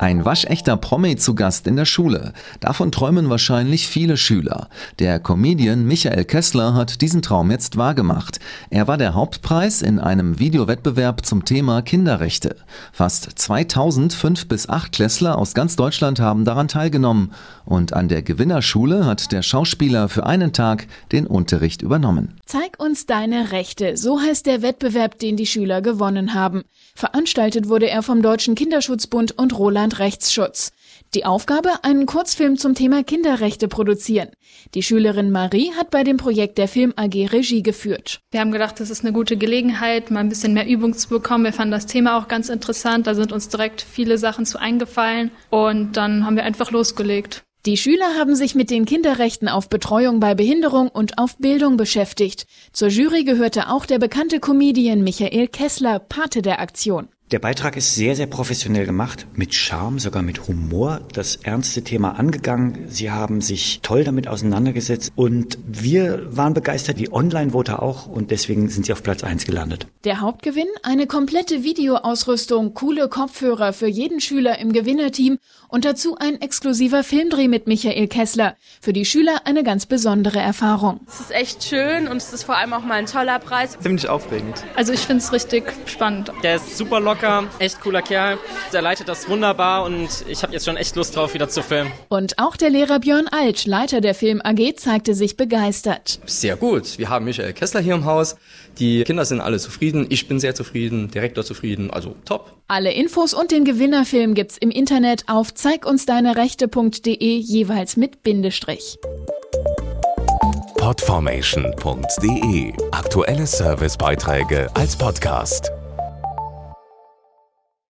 Ein waschechter Promi zu Gast in der Schule. Davon träumen wahrscheinlich viele Schüler. Der Comedian Michael Kessler hat diesen Traum jetzt wahrgemacht. Er war der Hauptpreis in einem Videowettbewerb zum Thema Kinderrechte. Fast 2000 5 bis 8 Klässler aus ganz Deutschland haben daran teilgenommen. Und an der Gewinnerschule hat der Schauspieler für einen Tag den Unterricht übernommen. Zeig uns deine Rechte, so heißt der Wettbewerb, den die Schüler gewonnen haben. Veranstaltet wurde er vom Deutschen Kinderschutzbund und Roland Deutschland Rechtsschutz. Die Aufgabe, einen Kurzfilm zum Thema Kinderrechte produzieren. Die Schülerin Marie hat bei dem Projekt der Film AG Regie geführt. Wir haben gedacht, das ist eine gute Gelegenheit, mal ein bisschen mehr Übung zu bekommen. Wir fanden das Thema auch ganz interessant. Da sind uns direkt viele Sachen zu eingefallen und dann haben wir einfach losgelegt. Die Schüler haben sich mit den Kinderrechten auf Betreuung bei Behinderung und auf Bildung beschäftigt. Zur Jury gehörte auch der bekannte Comedian Michael Kessler, Pate der Aktion. Der Beitrag ist sehr, sehr professionell gemacht, mit Charme, sogar mit Humor, das ernste Thema angegangen. Sie haben sich toll damit auseinandergesetzt und wir waren begeistert, die Online-Voter auch und deswegen sind sie auf Platz eins gelandet. Der Hauptgewinn? Eine komplette Videoausrüstung, coole Kopfhörer für jeden Schüler im Gewinnerteam und dazu ein exklusiver Filmdreh mit Michael Kessler. Für die Schüler eine ganz besondere Erfahrung. Es ist echt schön und es ist vor allem auch mal ein toller Preis. Ziemlich aufregend. Also ich finde es richtig spannend. Der ist super locker locker, echt cooler Kerl. Der leitet das wunderbar und ich habe jetzt schon echt Lust drauf, wieder zu filmen. Und auch der Lehrer Björn Altsch, Leiter der Film AG, zeigte sich begeistert. Sehr gut. Wir haben Michael Kessler hier im Haus. Die Kinder sind alle zufrieden. Ich bin sehr zufrieden. Direktor zufrieden. Also top. Alle Infos und den Gewinnerfilm gibt's im Internet auf zeigunsdeinerechte.de jeweils mit Bindestrich. Podformation.de Aktuelle Servicebeiträge als Podcast.